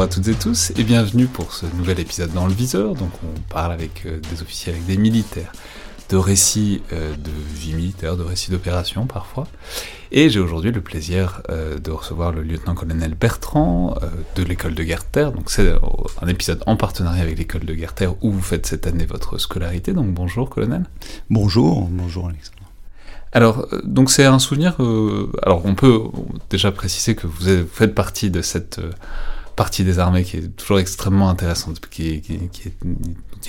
Bonjour à toutes et tous et bienvenue pour ce nouvel épisode dans le viseur. Donc on parle avec euh, des officiers, avec des militaires, de récits euh, de vie militaire, de récits d'opération parfois. Et j'ai aujourd'hui le plaisir euh, de recevoir le lieutenant-colonel Bertrand de l'école de guerre terre. Donc c'est un épisode en partenariat avec l'école de guerre terre où vous faites cette année votre scolarité. Donc bonjour colonel. Bonjour, bonjour Alexandre. Alors, donc c'est un souvenir. alors, on peut déjà préciser que vous faites partie de cette partie des armées qui est toujours extrêmement intéressante, qui, est,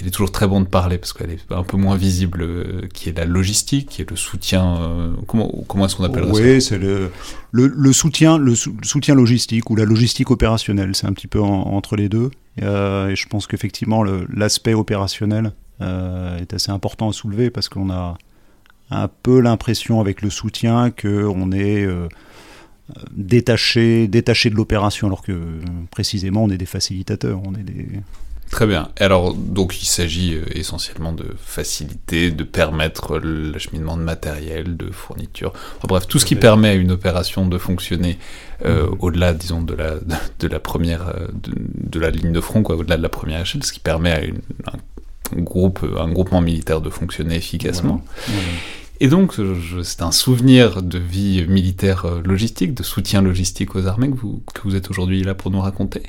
il est toujours très bon de parler parce qu'elle est un peu moins visible, euh, qui est la logistique, qui est le soutien. Euh, comment comment est-ce qu'on appelle ça? Oui, c'est le, le, soutien, le, soutien logistique ou la logistique opérationnelle. C'est un petit peu entre les deux. Euh, et je pense qu'effectivement l'aspect opérationnel est assez important à soulever parce qu'on a un peu l'impression avec le soutien qu'on est détaché, détaché de l'opération, alors que précisément on est des facilitateurs, on est des... Très bien. Alors, donc, il s'agit euh, essentiellement de faciliter, de permettre l'acheminement de matériel, de fourniture. bref, tout ce qui permet à une opération de fonctionner euh, mm-hmm. au-delà, disons, de la, de, la première, euh, de, la ligne de front, quoi, au-delà de la première échelle, ce qui permet à un groupe, un groupement militaire de fonctionner efficacement. Et donc, c'est un souvenir de vie militaire euh, logistique, de soutien logistique aux armées que vous, que vous êtes aujourd'hui là pour nous raconter.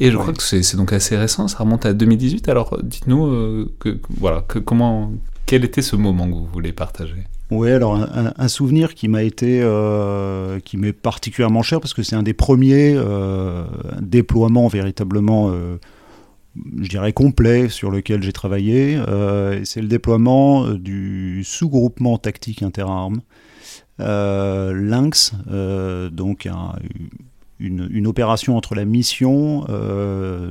Et je crois que c'est donc assez récent, ça remonte à 2018. Alors, dites-nous, euh, que, voilà, que, comment, quel était ce moment que vous voulez partager? Oui, alors un, souvenir qui m'a été, euh, qui m'est particulièrement cher parce que c'est un des premiers déploiements véritablement je dirais complet sur lequel j'ai travaillé. Euh, c'est le déploiement euh, du sous-groupement tactique interarmes euh, Lynx, donc une, opération entre la mission,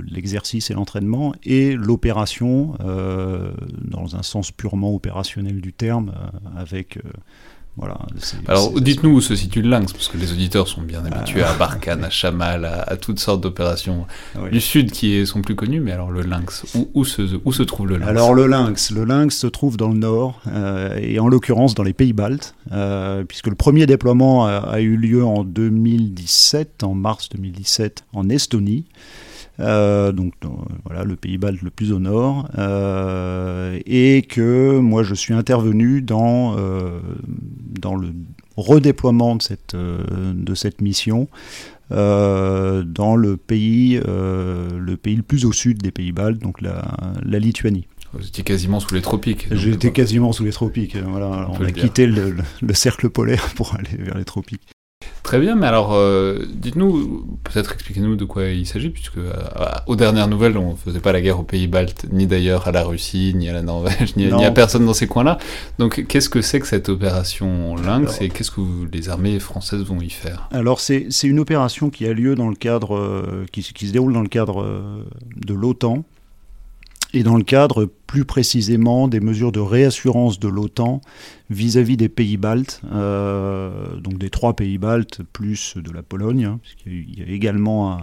l'exercice et l'entraînement, et l'opération dans un sens purement opérationnel du terme, avec alors dites-nous où se situe le Lynx, parce que les auditeurs sont bien habitués à Barkhane, à Chamal, à, toutes sortes d'opérations du Sud qui sont plus connues, mais alors le Lynx, où, se, où se trouve le Lynx? Alors le Lynx, le Lynx se trouve dans le Nord, euh, et en l'occurrence dans les pays baltes, euh, puisque le premier déploiement a, eu lieu en 2017, en mars 2017, en Estonie. Euh, donc voilà le pays balte le plus au nord, euh, et que moi je suis intervenu dans, euh, dans le redéploiement de cette, de cette mission dans le pays, le pays le plus au sud des pays baltes, donc la, la Lituanie. Vous étiez quasiment sous les tropiques. J'étais quasiment sous les tropiques. Voilà, on, on a quitté le, le, cercle polaire pour aller vers les tropiques. Très bien, mais alors euh, dites-nous, peut-être expliquez-nous de quoi il s'agit, puisque euh, aux dernières nouvelles, on ne faisait pas la guerre aux pays baltes, ni d'ailleurs à la Russie, ni à la Norvège, ni, à personne dans ces coins-là. Donc qu'est-ce que c'est que cette opération Lynx et qu'est-ce que les armées françaises vont y faire Alors c'est une opération qui a lieu dans le cadre, euh, qui, qui, se déroule dans le cadre de l'OTAN, et dans le cadre plus précisément des mesures de réassurance de l'OTAN vis-à-vis des pays baltes, euh, donc des trois pays baltes plus de la Pologne, hein, puisqu'il y a également,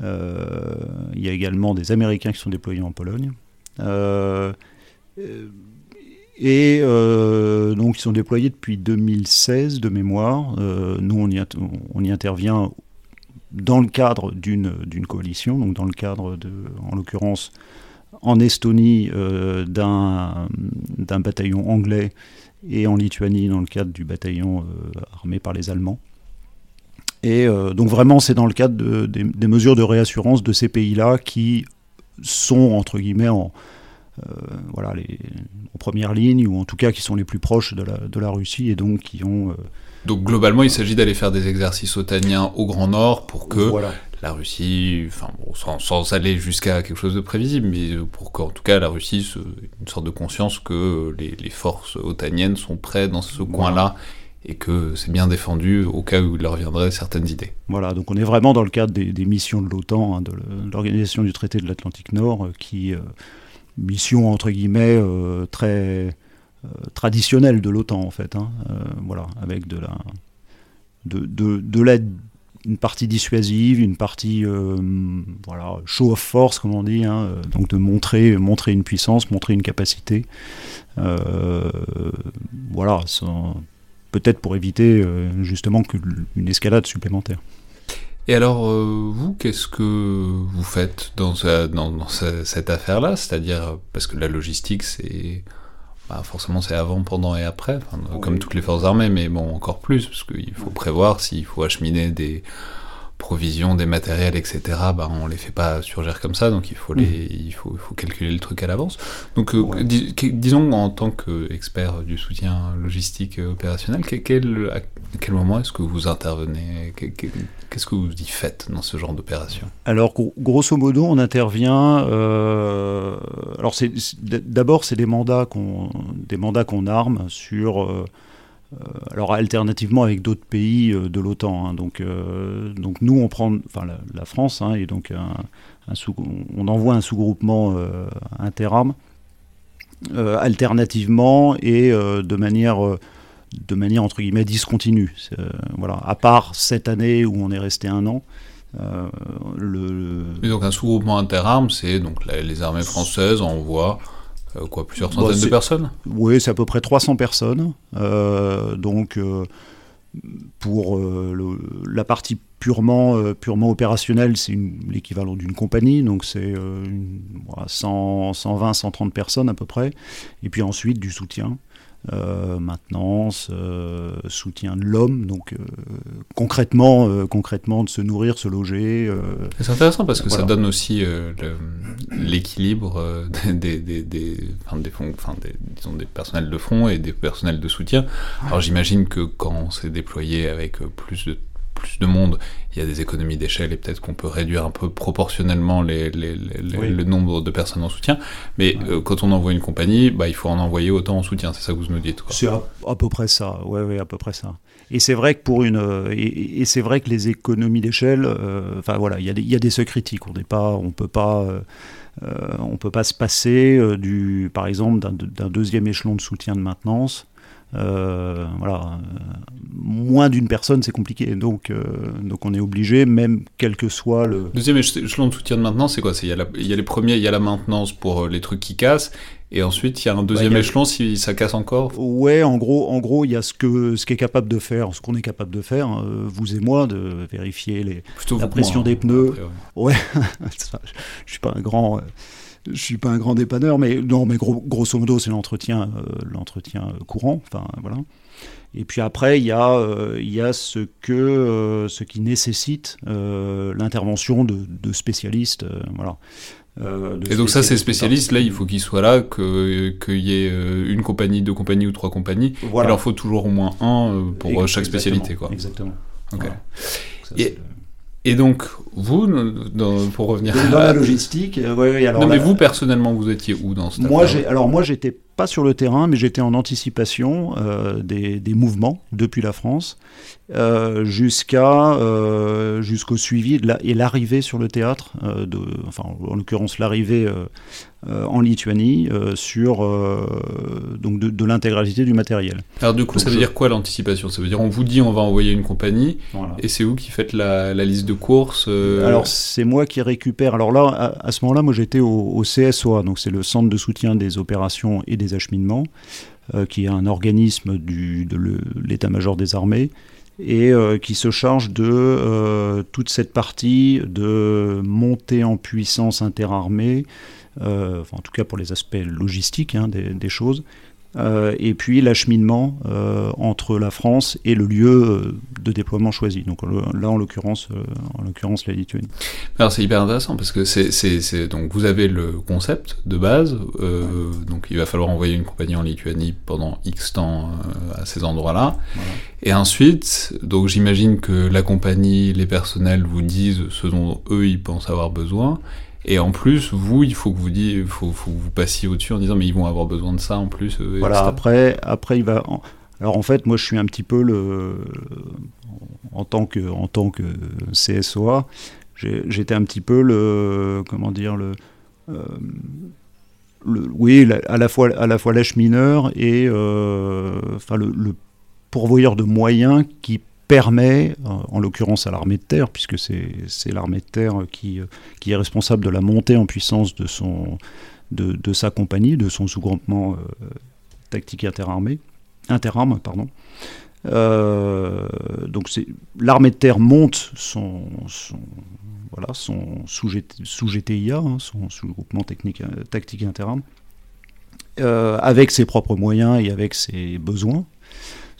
euh, a également des Américains qui sont déployés en Pologne. Euh, et donc ils sont déployés depuis 2016 de mémoire. nous on y, on y intervient dans le cadre d'une coalition, donc dans le cadre de, en l'occurrence, en Estonie d'un bataillon anglais et en Lituanie dans le cadre du bataillon armé par les Allemands. Et donc vraiment, c'est dans le cadre des, mesures de réassurance de ces pays-là qui sont, entre guillemets, en, voilà, les, en première ligne, ou en tout cas qui sont les plus proches de la, de la Russie, et donc qui ont donc globalement, il s'agit d'aller faire des exercices otaniens au Grand Nord pour que la Russie, enfin sans, aller jusqu'à quelque chose de prévisible, mais pour qu'en tout cas la Russie ait une sorte de conscience que les, forces otaniennes sont prêtes dans ce coin-là et que c'est bien défendu au cas où il leur viendrait certaines idées. Voilà, donc on est vraiment dans le cadre des, missions de l'OTAN, hein, de l'organisation du traité de l'Atlantique Nord, euh, qui, euh, mission entre guillemets euh, très euh, traditionnelle de l'OTAN en fait. Hein. Euh, voilà, avec de la, de, de, de la une partie dissuasive, une partie voilà, show of force, comme on dit, hein, donc de montrer, montrer une puissance, montrer une capacité. voilà, peut-être pour éviter justement une escalade supplémentaire. Et alors, vous, qu'est-ce que vous faites dans, dans, dans cette affaire-là? C'est-à-dire, parce que la logistique, c'est bah, forcément c'est avant, pendant et après, comme toutes les forces armées, mais bon, encore plus, parce qu'il faut prévoir s'il faut acheminer des provisions, des matériels, etc., bah, on les fait pas surgir comme ça, donc il faut, les, mm. il faut, il faut calculer le truc à l'avance. Donc euh, disons en tant qu'expert du soutien logistique opérationnel, quel, à quel moment est-ce que vous intervenez? Qu'est-ce que vous y faites dans ce genre d'opération? Alors grosso modo, on intervient. Euh, alors d'abord c'est des mandats qu'on des mandats qu'on arme sur euh, euh, alors alternativement avec d'autres pays euh, de l'OTAN. Hein. donc, euh, donc nous, on prend, enfin la, France, hein, et donc on envoie un sous-groupement interarmes alternativement et de manière de manière entre guillemets discontinue. voilà, à part cette année où on est resté un an. le... Et donc un sous-groupement interarmes, c'est donc les armées françaises envoient euh, quoi, plusieurs bah, centaines de personnes Oui, c'est à peu près 300 personnes. Euh, donc, euh, pour la partie purement, purement opérationnelle, c'est l'équivalent d'une compagnie, donc c'est 120, 130 personnes à peu près. Et puis ensuite, du soutien. Euh, maintenance, euh, soutien de l'homme, donc euh, concrètement, concrètement de se nourrir, se loger. C'est intéressant parce que ça donne aussi l'équilibre des, des, des, enfin, des, enfin, des, disons, des personnels de front et des personnels de soutien. Alors j'imagine que quand c'est déployé avec plus de plus de monde, il y a des économies d'échelle et peut-être qu'on peut réduire un peu proportionnellement les, le nombre de personnes en soutien. Mais euh, quand on envoie une compagnie, bah, il faut en envoyer autant en soutien. C'est ça que vous me dites. C'est à, peu près ça. Ouais, ouais, à peu près ça. Et c'est vrai que pour une, et, c'est vrai que les économies d'échelle, euh, enfin voilà, il y, a des, il y a des seuils critiques. On n'est pas, on peut pas. Euh, on peut pas se passer du, par exemple, d'un deuxième échelon de soutien de maintenance euh, voilà, moins d'une personne, c'est compliqué. Donc, euh, donc on est obligé, même quel que soit le. Deuxième échelon de soutien de maintenance, c'est quoi? Il y, a il y a les premiers, il y a la maintenance pour euh, les trucs qui cassent, et ensuite il y a un deuxième échelon si ça casse encore? Ouais, en gros, en gros, il y a ce que ce qu'est capable de faire, ce qu'on est capable de faire, vous et moi, de vérifier les, la pression des pneus. ouais, je suis pas un grand je suis pas un grand dépanneur, mais non, mais grosso modo, c'est l'entretien, euh, l'entretien courant. Enfin, voilà. Et puis après, il y a, euh, il y a ce que, euh, ce qui nécessite l'intervention de, spécialistes, voilà. et donc ça, ces spécialistes, là, il faut qu'ils soient là, qu'il y ait une compagnie, deux compagnies ou trois compagnies. Il en faut toujours au moins un pour chaque spécialité. Quoi. Exactement. et, et donc, vous, pour revenir dans la logistique, euh, oui, alors non, mais vous personnellement, vous étiez où dans ce Moi, j'ai, alors moi, j'étais pas sur le terrain, mais j'étais en anticipation euh, des, des, mouvements depuis la France. Euh, jusqu'à euh, jusqu'au suivi de la, et l'arrivée sur le théâtre, de, enfin en l'occurrence l'arrivée en Lituanie sur donc de, l'intégralité du matériel. Alors du coup, ça veut dire quoi l'anticipation? Ça veut dire on vous dit on va envoyer une compagnie et c'est vous qui faites la, liste de courses Alors c'est moi qui récupère. Alors là, à, ce moment-là, moi j'étais au, au, CSOA, donc c'est le Centre de soutien des opérations et des acheminements, qui est un organisme du, de l'état-major des armées et euh, qui se charge de euh, toute cette partie de montée en puissance interarmée enfin, en tout cas pour les aspects logistiques hein, des, choses. Euh, et puis l'acheminement euh, entre la France et le lieu euh, de déploiement choisi. Donc là, en l'occurrence, en l'occurrence la Lituanie. Alors c'est hyper intéressant parce que c'est donc vous avez le concept de base, donc il va falloir envoyer une compagnie en Lituanie pendant X temps à ces endroits-là, et ensuite, donc j'imagine que la compagnie, les personnels vous disent ce dont eux ils pensent avoir besoin. Et en plus, vous, il faut que vous dites, faut, faut que vous passiez au-dessus en disant mais ils vont avoir besoin de ça en plus. Euh, voilà. Après, après il va. Alors en fait, moi, je suis un petit peu le en tant que en tant que CSOA, j'étais un petit peu le comment dire le euh, le, oui, à la fois à la fois l'achemineur et euh, enfin le, le, pourvoyeur de moyens qui permet, en l'occurrence à l'armée de terre, puisque c'est l'armée de terre qui, qui est responsable de la montée en puissance de, son, de, de sa compagnie, de son sous-groupement euh, tactique interarmé, interarme. Pardon. Euh, donc l'armée de terre monte son, son voilà, son sous, sous hein, son sous-groupement tactique interarme, euh, avec ses propres moyens et avec ses besoins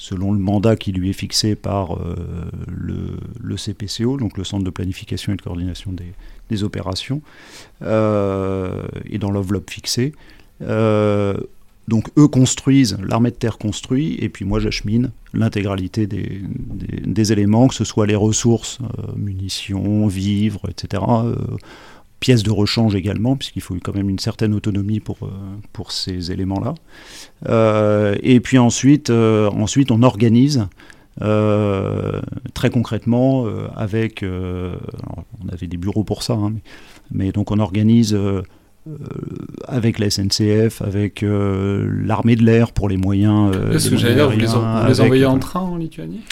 selon le mandat qui lui est fixé par euh, le, CPCO, donc le Centre de planification et de coordination des, opérations, euh, et dans l'enveloppe fixée. Euh, donc eux construisent, l'armée de terre construit, et puis moi j'achemine l'intégralité des, éléments, que ce soit les ressources, munitions, vivres, etc., pièces de rechange également, puisqu'il faut quand même une certaine autonomie pour, euh, pour ces éléments-là. Euh, et puis ensuite, euh, ensuite on organise très concrètement avec... on avait des bureaux pour ça, hein, mais, donc on organise... avec la SNCF, avec l'armée de l'air pour les moyens. Est-ce que j'allais vous les, vous les envoyez en train en Lituanie?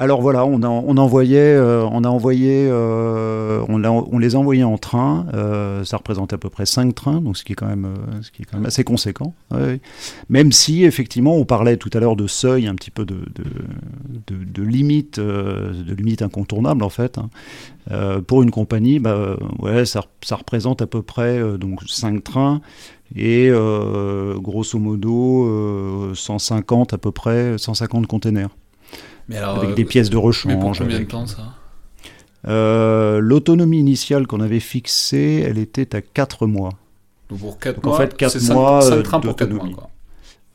Alors voilà, on, envoyait, on a envoyé, euh, les a envoyés en train. Euh, ça représente à peu près 5 trains, donc ce qui est quand même, euh, assez conséquent. Même si effectivement, on parlait tout à l'heure de seuil, un petit peu de, limite, incontournable en fait. Hein. pour une compagnie, bah, ça, représente à peu près donc 5 trains et grosso modo 150 à peu près 150 containers avec des euh, pièces de rechange. Mais pour combien de temps ça? Euh, L'autonomie initiale qu'on avait fixée, elle était à 4 mois. Donc pour 4 mois, en fait, 4 mois 5, trains pour 4 mois. Quoi.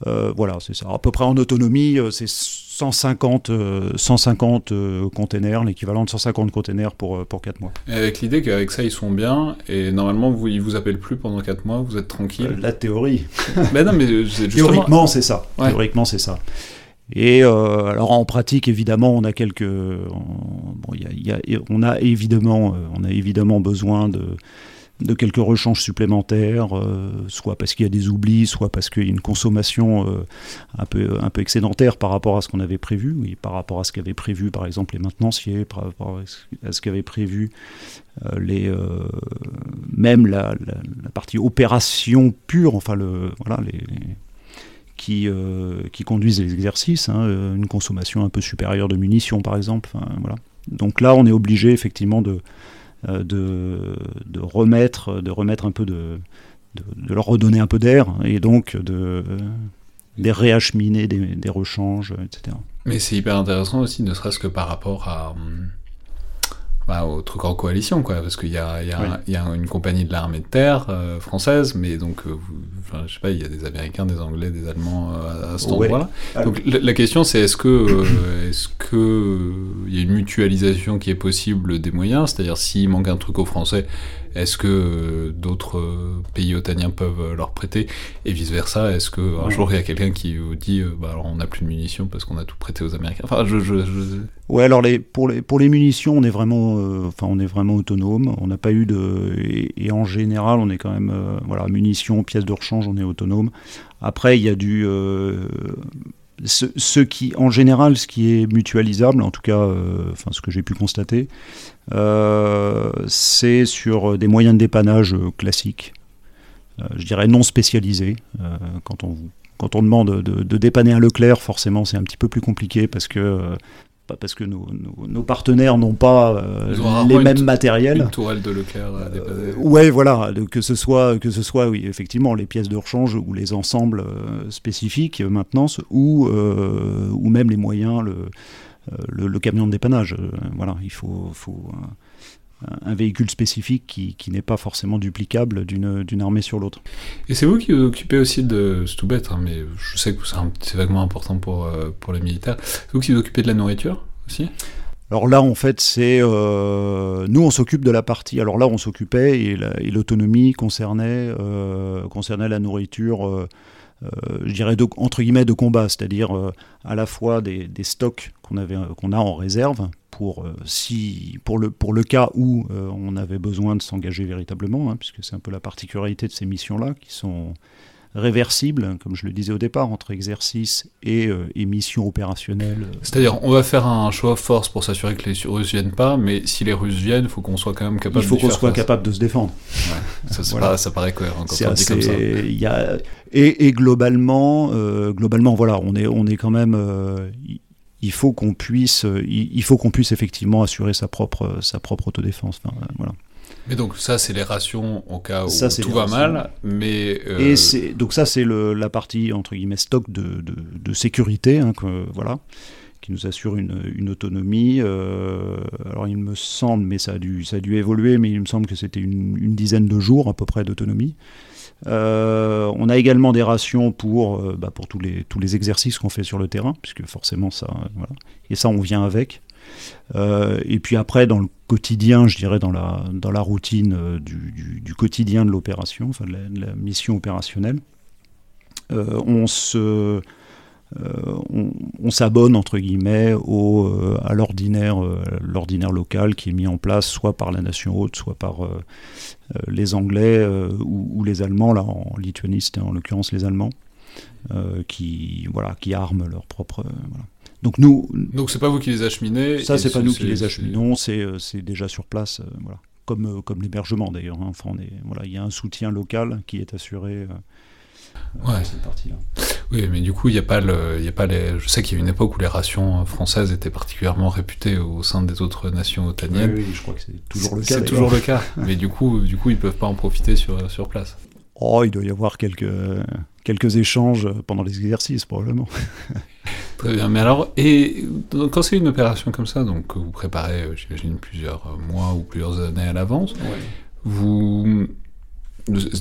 Euh, voilà, c'est ça. À peu près en autonomie, c'est 150, 150 containers, l'équivalent de 150 containers pour, pour 4 mois. Et avec l'idée qu'avec ça, ils sont bien, et normalement, vous, ils vous appellent plus pendant 4 mois, vous êtes tranquille. la théorie. ben non, mais justement... Théoriquement, c'est ça. Théoriquement, c'est ça. Et euh, alors en pratique, évidemment, on a quelques, bon, y a, y a, on a évidemment, euh, on a évidemment besoin de, de quelques rechanges supplémentaires, euh, soit parce qu'il y a des oublis, soit parce qu'il y a une consommation un, peu, un peu excédentaire par rapport à ce qu'on avait prévu, par rapport à ce qu'avaient prévu par exemple les maintenanciers, par rapport à ce qu'avaient prévu les, même la, la, partie opération pure, enfin le, voilà, les qui, euh, qui conduisent les exercices, hein, euh, une consommation un peu supérieure de munitions par exemple. voilà. Donc là, on est obligé effectivement de, euh, de, de, remettre, de remettre un peu de, de, leur redonner un peu d'air et donc de, des réacheminer, des, des rechanges, etc. Mais c'est hyper intéressant aussi, ne serait-ce que par rapport à, hum, bah, au truc en coalition, quoi, parce qu'il y a, y, a, y a, une compagnie de l'armée de terre euh, française, mais donc, euh, enfin, je sais pas, il y a des Américains, des Anglais, des Allemands euh, à cet endroit-là. Donc la, question, c'est est-ce que, est-ce que il y a une mutualisation qui est possible des moyens, c'est-à-dire s'il manque un truc aux Français, est-ce que euh, d'autres euh, pays otaniens peuvent euh, leur prêter? Et vice-versa, est-ce qu'un jour il y a quelqu'un qui vous dit bah, alors on n'a plus de munitions parce qu'on a tout prêté aux Américains? Enfin, je. je, Ouais, alors les, pour, les, pour les munitions, on est vraiment, enfin, on est vraiment autonome. On n'a pas eu de. Et, en général, on est quand même. voilà, munitions, pièces de rechange, on est autonome. Après, il y a du ce, qui, en général, ce qui est mutualisable, en tout cas, euh, ce que j'ai pu constater, euh, c'est sur des moyens de dépannage euh, classiques, je dirais non spécialisés. quand, on, quand on demande de, dépanner un Leclerc, forcément, c'est un petit peu plus compliqué parce que pas parce que nos, nos, partenaires n'ont pas les mêmes matériels. Une tourelle de Leclerc ouais, voilà, que ce soit que ce soit oui effectivement les pièces de rechange ou les ensembles spécifiques maintenance ou ou même les moyens le le, camion de dépannage. voilà, il faut, faut un véhicule spécifique qui, qui n'est pas forcément duplicable d'une armée sur l'autre. Et c'est vous qui vous occupez aussi de... C'est tout bête, hein, mais je sais que c'est vaguement important pour, euh, pour les militaires. C'est vous qui vous occupez de la nourriture aussi? Alors là, en fait, c'est euh, nous, on s'occupe de la partie. Alors là, on s'occupait et l'autonomie concernait euh, concernait la nourriture euh, je dirais, entre guillemets, de combat, c'est-à-dire euh, à la fois des, stocks qu'on avait, qu'on a en réserve pour, euh, si, pour, le, pour le cas où on avait besoin de s'engager véritablement, hein, puisque c'est un peu la particularité de ces missions-là, qui sont réversible, comme je le disais au départ, entre exercice et, euh, mission opérationnelle. C'est-à-dire, on va faire un of force pour s'assurer que les Russes viennent pas, mais si les Russes viennent, il faut qu'on soit quand même capable. Il faut qu'on soit capable de se défendre. ça, ça, paraît cohérent quand on dit comme ça. Y a, et, et, globalement, euh, globalement, voilà, on est, on est quand même. Euh, il faut qu'on puisse, il, faut qu'on puisse effectivement assurer sa propre, sa propre autodéfense. Enfin, voilà. Mais donc ça, c'est les rations au cas où tout va mal. Mais euh, Et c'est donc ça, c'est la partie entre guillemets stock de, de, sécurité, hein, que, voilà, qui nous assure une, une autonomie. Euh, alors il me semble, mais ça a dû, ça a dû évoluer, mais il me semble que c'était une, une, dizaine de jours à peu près d'autonomie. Euh, on a également des rations pour, bah, pour tous, les, tous les exercices qu'on fait sur le terrain, puisque forcément ça, voilà. Et ça, on vient avec. Euh, et puis après, dans le quotidien, je dirais dans la, dans la routine euh, du, quotidien de l'opération, enfin de la, mission opérationnelle, euh, on se on, s'abonne entre guillemets au, à l'ordinaire, l'ordinaire local qui est mis en place soit par la nation haute, soit par les Anglais ou, les Allemands. Là, en Lituanie, c'était en l'occurrence les Allemands qui voilà qui arment leur propre voilà. Donc nous. Donc c'est pas vous qui les acheminez. Ça c'est pas nous qui les acheminons, c'est euh, c'est déjà sur place, euh, voilà. Comme euh, comme l'hébergement d'ailleurs. Hein. Enfin, voilà, il y a un soutien local qui est assuré. ouais. cette partie-là. Oui, mais du coup, il n'y a pas le, il y a pas les. Je sais qu'il y a une époque où les rations françaises étaient particulièrement réputées au sein des autres nations otaniennes. Oui, je crois que c'est toujours le cas. C'est toujours le cas. mais du coup, du coup, ils peuvent pas en profiter sur sur place. Oh, il doit y avoir quelques quelques échanges pendant les exercices probablement. Très bien. Mais alors, et quand c'est une opération comme ça, donc vous préparez, euh, j'imagine, plusieurs mois ou plusieurs années à l'avance, vous.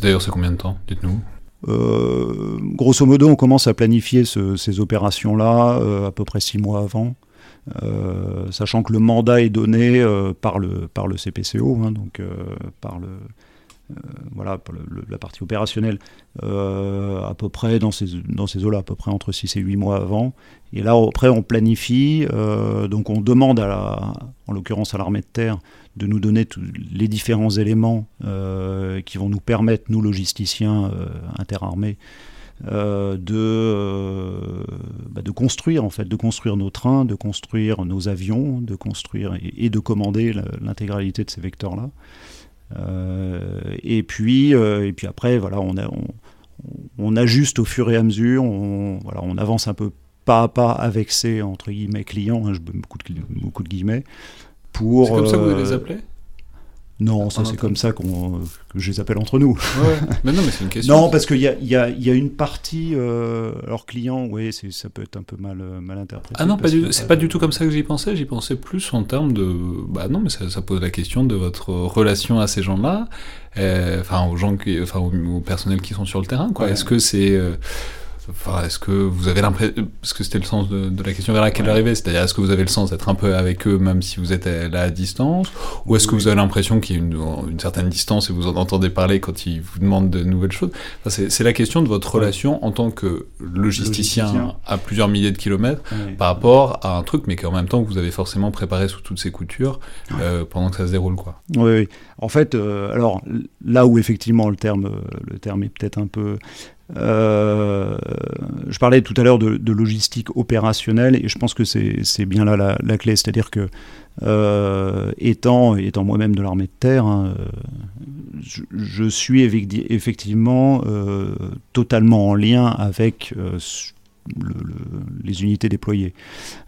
D'ailleurs, c'est combien de temps Dites-nous? Euh, grosso modo, on commence à planifier ces opérations-là à peu près six mois avant. sachant que le mandat est donné par, le, par le CPCO, hein, donc par le, euh, voilà, la partie opérationnelle, euh, à peu près dans ces, dans ces eaux-là, à peu près entre 6 et 8 mois avant. Et là, après, on planifie, euh, donc on demande, à la, en l'occurrence à l'armée de terre, de nous donner tous les différents éléments qui vont nous permettre, nous logisticiens interarmés, de, bah, de construire en fait, de construire nos trains, de construire nos avions, de construire et de commander l'intégralité de ces vecteurs-là. Euh, et puis, euh, et puis après, voilà, on, on, ajuste au fur et à mesure, on, voilà, on avance un peu pas à pas avec ces entre guillemets clients, hein, je beaucoup de, beaucoup de guillemets, pour. C'est comme ça que vous les euh, appelez? Non, ça c'est comme ça qu'on, que je les appelle entre nous. Ouais, mais non, mais c'est une question. non, parce qu'il y a, y, a, y a, une partie, euh, alors client, oui, ça peut être un peu mal, euh, mal interprété. Ah non, pas du, c'est pas du tout comme ça que j'y pensais. J'y pensais plus en termes de, bah non, mais ça, ça pose la question de votre relation à ces gens-là, euh, enfin aux gens, qui, enfin aux, personnels qui sont sur le terrain, quoi. Est-ce que c'est euh, Enfin, est-ce que vous avez l'impression, parce que c'était le sens de, la question vers laquelle ouais. c'est-à-dire est-ce que vous avez le sens d'être un peu avec eux même si vous êtes là à distance, ou est-ce que vous avez l'impression qu'il y a une, une, certaine distance et vous en entendez parler quand ils vous demandent de nouvelles choses? Enfin, C'est la question de votre relation en tant que logisticien, à plusieurs milliers de kilomètres par rapport à un truc, mais qu'en même temps vous avez forcément préparé sous toutes ces coutures euh, pendant que ça se déroule, quoi. Oui, oui. En fait, euh, alors là où effectivement le terme, le terme est peut-être un peu euh, je parlais tout à l'heure de, logistique opérationnelle et je pense que c'est bien là la, clé, c'est-à-dire que euh, étant, moi-même de l'armée de terre, hein, je, suis effectivement euh, totalement en lien avec les unités déployées.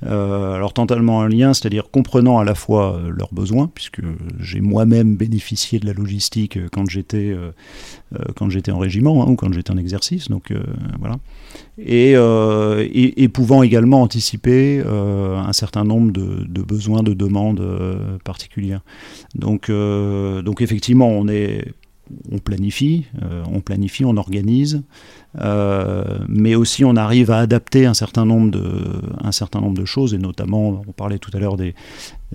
alors totalement un lien, c'est-à-dire comprenant à la fois leurs besoins, puisque j'ai moi-même bénéficié de la logistique quand j'étais quand j'étais en régiment hein, ou quand j'étais en exercice, donc voilà, et, et, pouvant également anticiper un certain nombre de, de besoins, de demandes particulières. Donc, donc effectivement, on est on planifie, euh, on planifie, on organise, euh, mais aussi on arrive à adapter un certain nombre de, un certain nombre de choses, et notamment, on parlait tout à l'heure des,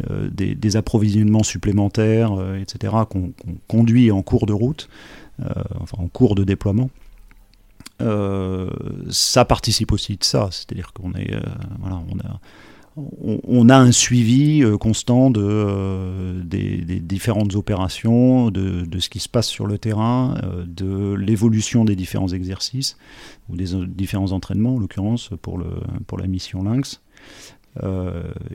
euh, approvisionnements supplémentaires, etc., qu'on conduit en cours de route, enfin en cours de déploiement. ça participe aussi de ça, c'est-à-dire qu'on est, a on, a un suivi euh, constant de, euh, des, différentes opérations, de, ce qui se passe sur le terrain, euh, de l'évolution des différents exercices, ou des différents entraînements, en l'occurrence pour, pour la mission Lynx.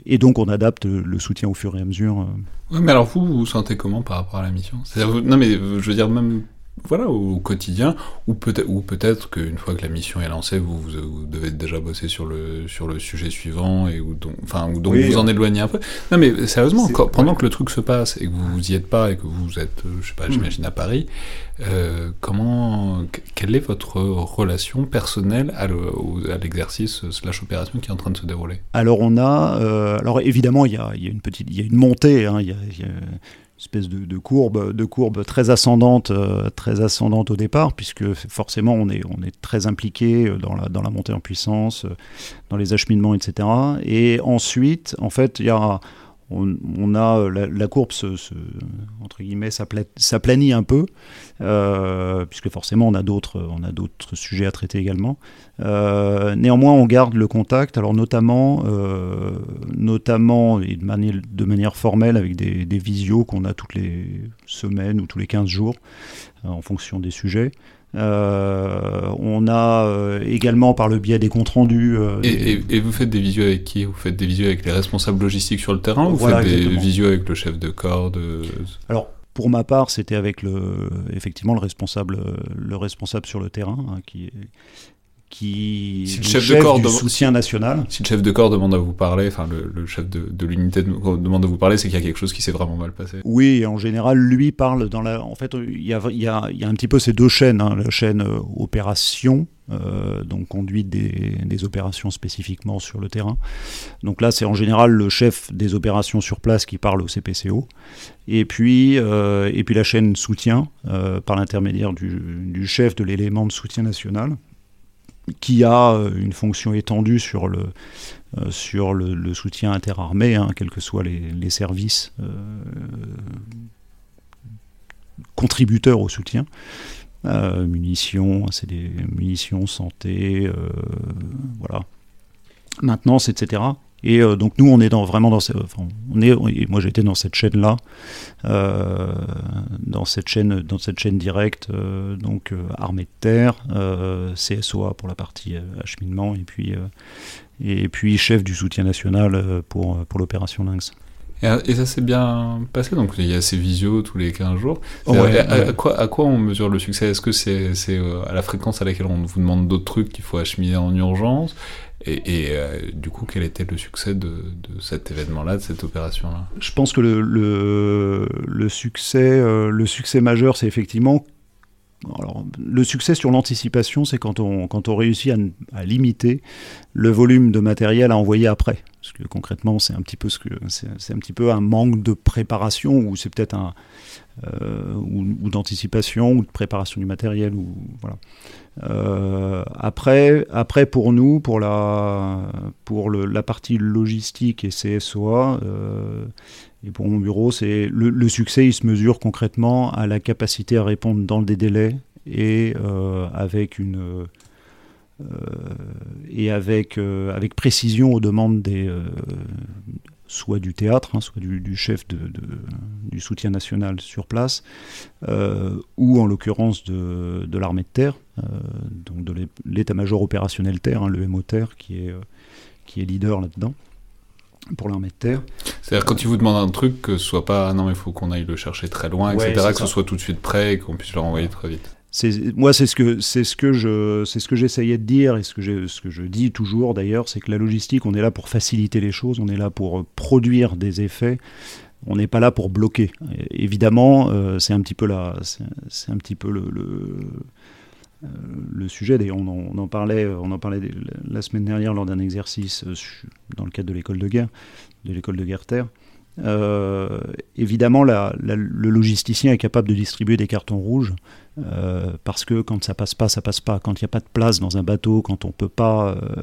et donc on adapte le soutien au fur et à mesure. Oui, mais alors vous, vous vous sentez comment par rapport à la mission? Non, mais je veux dire, même voilà, au quotidien, ou peut-être, ou peut-être qu'une fois que la mission est lancée, vous, vous, devez déjà bosser sur le, sur le sujet suivant, et où donc, enfin, où donc vous en éloignez un peu. Non, mais sérieusement, pendant que le truc se passe, et que vous y êtes pas, et que vous êtes, euh, je sais pas, hmm. j'imagine à Paris, euh, comment, quelle est votre relation personnelle à, l'exercice slash opération qui est en train de se dérouler? Alors on a, euh, alors évidemment il y a, une petite, il y a une montée, hein, a espèce de, courbe, de courbe très ascendante, euh, très ascendante au départ, puisque forcément on est, on est très impliqué dans la, dans la montée en puissance, dans les acheminements, etc. Et ensuite, en fait, il y a on, a euh, la, courbe s'aplanit un peu euh, puisque forcément on a d'autres sujets à traiter également. Euh, néanmoins on garde le contact. Alors notamment de manière formelle avec des, des visios qu'on a toutes les semaines ou tous les 15 jours en fonction des sujets euh, on a euh, également par le biais des comptes rendus. Euh, et, vous faites des visios avec qui? Vous faites des visios avec les responsables logistiques sur le terrain ou vous faites des visios avec le chef de corps Alors pour ma part, c'était avec le, effectivement le responsable, le responsable sur le terrain, hein, qui, qui si le chef, de corps du soutien national. Si le chef de corps demande à vous parler, enfin le, chef de, l'unité demande à vous parler, c'est qu'il y a quelque chose qui s'est vraiment mal passé. Oui, en général, lui parle dans la. En fait, il y a, il y a, il y a un petit peu ces deux chaînes, hein, la chaîne euh, opération. Euh, donc conduite des, des, opérations spécifiquement sur le terrain. Donc là, c'est en général le chef des opérations sur place qui parle au CPCO. Et puis, euh, et puis la chaîne soutien, par l'intermédiaire du, du, chef de l'élément de soutien national, qui a euh, une fonction étendue sur le, euh, sur le, soutien interarmé, hein, quels que soient les, services euh, contributeurs au soutien. munitions, c'est des munitions, santé, voilà, maintenance, etc. Et euh, donc nous, on est dans, vraiment dans, on est, moi j'étais dans cette chaîne là, euh, dans cette chaîne, dans cette chaîne directe, euh, donc armée de terre, CSOA pour la partie acheminement, et puis et puis chef du soutien national pour pour l'opération Lynx. Et, ça s'est bien passé, donc il y a ces visios tous les 15 jours. à, quoi, à, quoi, on mesure le succès? Est-ce que c'est à la fréquence à laquelle on vous demande d'autres trucs qu'il faut acheminer en urgence? Et, euh, du coup, quel était le succès de, cet événement-là, de cette opération-là? Je pense que le, succès, euh, le succès majeur, c'est effectivement. Alors, le succès sur l'anticipation, c'est quand on, quand on réussit à, limiter le volume de matériel à envoyer après. Parce que concrètement, c'est un petit peu ce c'est un petit peu un manque de préparation ou c'est peut-être un euh, ou, d'anticipation ou de préparation du matériel ou voilà. Euh, après, après pour nous, pour la, pour la partie logistique et CSOA, euh, et pour mon bureau, c'est le, succès, il se mesure concrètement à la capacité à répondre dans des délais et avec une et avec, avec précision aux demandes des, soit du théâtre, hein, soit du, chef de, du soutien national sur place, euh, ou en l'occurrence de, l'armée de terre, euh, donc de l'état-major opérationnel terre, hein, le MOTER, qui est, euh, qui est leader là-dedans pour l'armée de terre. C'est-à-dire quand ils vous demandent un truc, que ce soit pas ah non mais il faut qu'on aille le chercher très loin, etc., que ce soit tout de suite prêt et qu'on puisse le renvoyer très vite. Moi, c'est ce que c'est ce que je c'est ce que j'essayais de dire et ce que ce je dis toujours d'ailleurs, c'est que la logistique, on est là pour faciliter les choses, on est là pour produire des effets. On n'est pas là pour bloquer. évidemment, euh, c'est un petit peu là, c'est un petit peu le, euh, le, sujet. D'ailleurs, on, en parlait, on en parlait la semaine dernière lors d'un exercice euh, dans le cadre de l'école de guerre, de l'école de guerre terre. Euh, évidemment, le logisticien est capable de distribuer des cartons rouges euh, parce que quand ça passe pas, ça passe pas. Quand il n'y a pas de place dans un bateau, quand on peut pas, euh,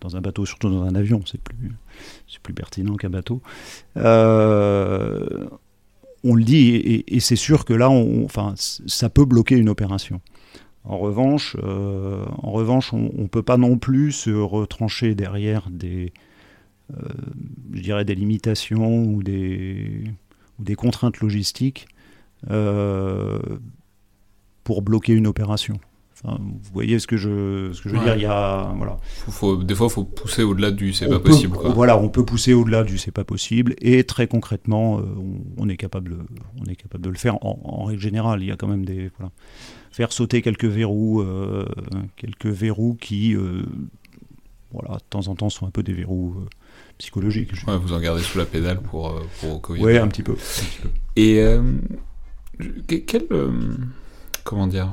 dans un bateau, surtout dans un avion, c'est plus, c'est plus pertinent qu'un bateau. on le dit et, c'est sûr que là, on, enfin, ça peut bloquer une opération. En revanche, en revanche, on ne peut pas non plus se retrancher derrière des, je dirais, des limitations ou des, ou des contraintes logistiques euh, pour bloquer une opération. vous voyez ce que je, ce que je veux dire Il y a, voilà. des fois, il faut pousser au-delà du c'est pas possible. Voilà, on peut pousser au-delà du c'est pas possible. Et très concrètement, euh, on, est capable, on est capable de le faire. En, règle générale, il y a quand même des. Voilà, faire sauter quelques verrous, quelques verrous qui, voilà, de temps en temps, sont un peu des verrous psychologique. vous en gardez sous la pédale pour, euh, pour Covid. Oui, un petit peu. Et euh, quelle. Euh, comment dire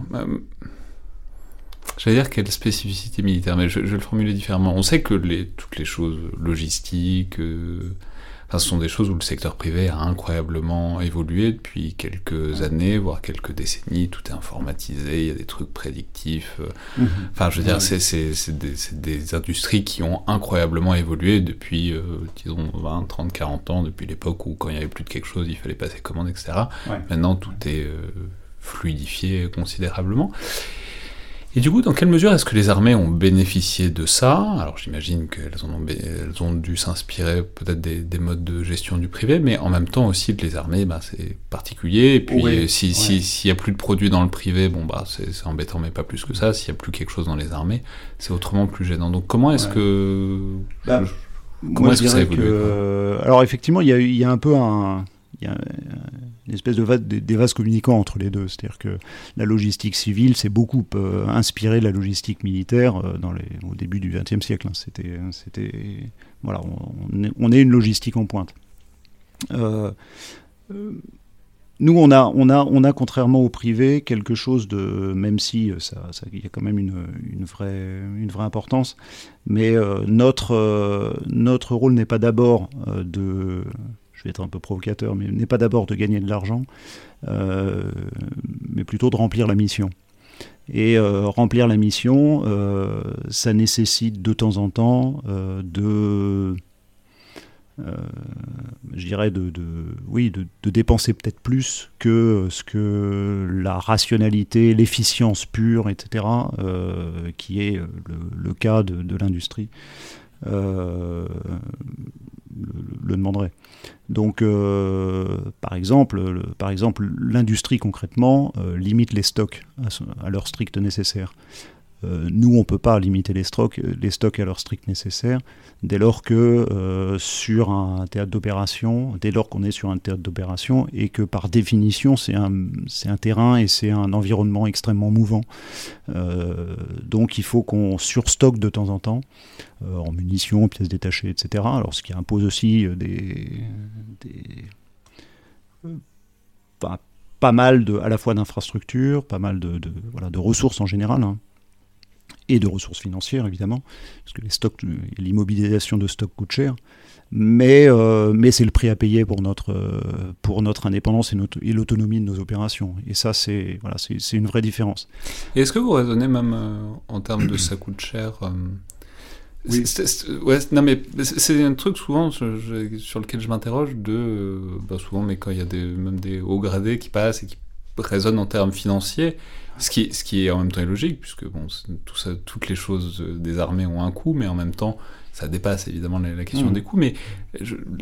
J'allais dire quelle spécificité militaire, mais je, vais le formuler différemment. On sait que les, toutes les choses logistiques, ce sont des choses où le secteur privé a incroyablement évolué depuis quelques années, voire quelques décennies. Tout est informatisé, il y a des trucs prédictifs. Euh. Mhm. Enfin, je veux dire, c'est des, industries qui ont incroyablement évolué depuis, euh, disons, 20, 30, 40 ans, depuis l'époque où, quand il n'y avait plus de quelque chose, il fallait passer commande, etc. Maintenant, tout est euh, fluidifié considérablement. Et du coup, dans quelle mesure est-ce que les armées ont bénéficié de ça? Alors j'imagine qu'elles ont, elles ont dû s'inspirer peut-être des, modes de gestion du privé, mais en même temps aussi que les armées, bah, c'est particulier. Et puis s'il si, n'y a plus de produits dans le privé, bon bah c'est embêtant, mais pas plus que ça. S'il n'y a plus quelque chose dans les armées, c'est autrement plus gênant. Donc comment est-ce que... Bah, comment est-ce que ça évolue Alors effectivement, il y, y a, un peu un... Y a une espèce de des, vases entre les deux. C'est-à-dire que la logistique civile s'est beaucoup euh, inspirée de la logistique militaire euh, dans les, au début du XXe siècle. Hein. C'était, c'était, voilà, on, est, une logistique en pointe. Euh, nous, on a, on, a, on a, contrairement au privé, quelque chose de, même si ça, il y a quand même une, une, vraie, une vraie importance, mais notre, notre rôle n'est pas d'abord de être un peu provocateur, mais n'est pas d'abord de gagner de l'argent, euh, mais plutôt de remplir la mission. Et euh, remplir la mission, euh, ça nécessite de temps en temps de, je dirais, de, oui, de, dépenser peut-être plus que ce que la rationalité, l'efficience pure, etc., qui est le, cas de, l'industrie, le, demanderait. Donc, euh, par exemple, l'industrie concrètement euh, limite les stocks à, leur strict nécessaire. Euh, nous, on ne peut pas limiter les stocks, les stocks à leur strict nécessaire dès lors que sur un théâtre d'opération, dès lors qu'on est sur un théâtre d'opération et que par définition c'est un, un, terrain et c'est un environnement extrêmement mouvant. donc il faut qu'on surstocke de temps en temps en munitions, pièces détachées, etc. Alors ce qui impose aussi des, pas mal de, à la fois d'infrastructures, pas mal de, voilà, de ressources en général, hein, et de ressources financières évidemment, parce que les stocks, l'immobilisation de stocks coûte cher, mais, euh, mais c'est le prix à payer pour notre, pour notre indépendance et, et l'autonomie de nos opérations. Et ça, c'est voilà, c'est une vraie différence. Et est-ce que vous raisonnez même euh, en termes de ça coûte cher euh, oui. ouais, non, mais c'est un truc souvent sur lequel je m'interroge de. Euh, bah, souvent, mais quand il y a des, même des hauts gradés qui passent et qui résonnent en termes financiers, ce qui, ce qui est en même temps illogique, puisque bon, tout ça, toutes les choses des armées ont un coût, mais en même temps, ça dépasse évidemment la, question mmh. des coûts. Mais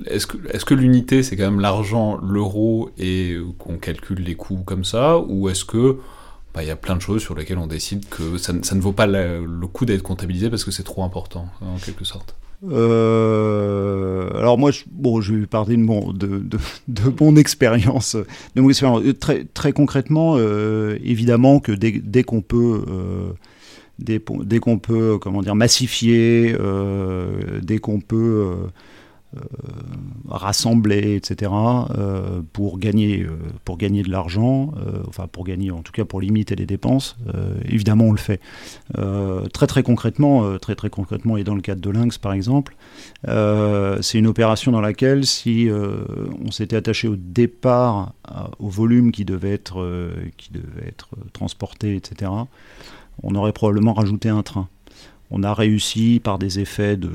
est-ce que, est -ce que l'unité, c'est quand même l'argent, l'euro, et qu'on calcule les coûts comme ça, ou est-ce que bah, il y a plein de choses sur lesquelles on décide que ça, ne vaut pas le coup d'être comptabilisé parce que c'est trop important, en quelque sorte? Euh, alors moi, je, bon, je vais parler de mon, de, de, mon expérience. De mon expérience. Très, très concrètement, euh, évidemment que dès, dès qu'on peut, euh, dès, dès qu'on peut, comment dire, massifier, dès qu'on peut euh, rassembler, etc., euh, pour, gagner, euh, pour gagner de l'argent, enfin pour gagner, en tout cas pour limiter les dépenses, évidemment on le fait. très très concrètement, très très concrètement, et dans le cadre de Lynx par exemple, c'est une opération dans laquelle si on s'était attaché au départ au volume qui devait être, qui devait être transporté, etc., on aurait probablement rajouté un train on a réussi par des effets de,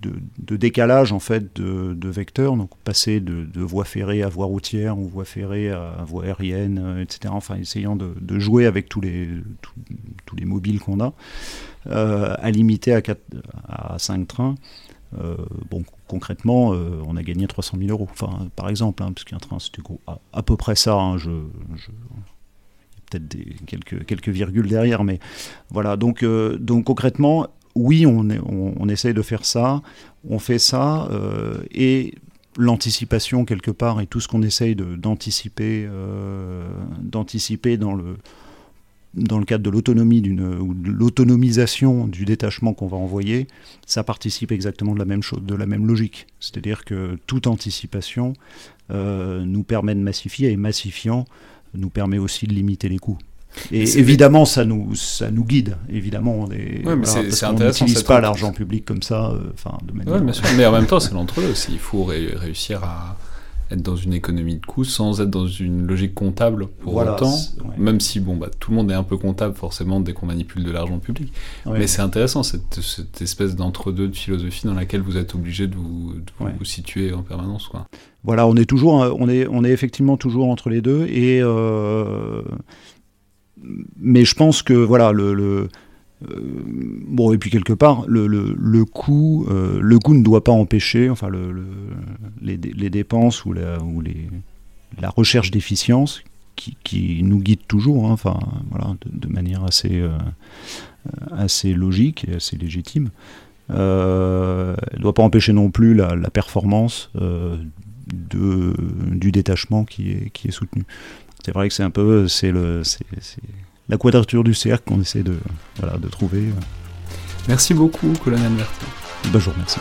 de, décalage en fait de, vecteurs, donc passer de, voie ferrée à voie routière ou voie ferrée à voie aérienne, euh, etc. Enfin, essayant de, jouer avec tous les, tous les mobiles qu'on a, euh, à limiter à, 4, à 5 trains. Euh, bon, concrètement, on a gagné 300 000 euros, enfin, par exemple, hein, parce qu'un train, c'était à, peu près ça. Hein, je, peut-être quelques, quelques virgules derrière, mais voilà. Donc, donc concrètement, oui, on, essaye de faire ça, on fait ça, euh, et l'anticipation quelque part, et tout ce qu'on essaye d'anticiper euh, d'anticiper dans le, dans le cadre de l'autonomie ou de l'autonomisation du détachement qu'on va envoyer, ça participe exactement de la même chose, de la même logique. C'est-à-dire que toute anticipation euh, nous permet de massifier et massifiant nous permet aussi de limiter les coûts. Et évidemment, ça nous, ça nous guide. Évidemment, on est, n'utilise pas l'argent public comme ça, euh, enfin, de manière. bien sûr. Mais en même temps, c'est l'entre-deux. Il faut réussir à être dans une économie de coûts sans être dans une logique comptable pour autant. Même si, bon, bah, tout le monde est un peu comptable forcément dès qu'on manipule de l'argent public. Mais c'est intéressant cette, cette espèce d'entre-deux de philosophie dans laquelle vous êtes obligé de vous, vous situer en permanence, quoi. Voilà, on est toujours, on est, on est effectivement toujours entre les deux et. Euh, mais je pense que voilà le, euh, bon et puis quelque part le, le, le coût euh, le coût ne doit pas empêcher enfin le, les, les, dépenses ou la, ou les, la recherche d'efficience qui, qui, nous guide toujours hein, enfin voilà de, manière assez euh, assez logique et assez légitime. Ne doit pas empêcher non plus la, la performance de, du détachement qui est, qui est soutenu c'est vrai que c'est un peu c'est le c'est, la quadrature du cercle qu'on essaie de, voilà, de trouver. Merci beaucoup, colonel Bertrand. Bonjour, merci.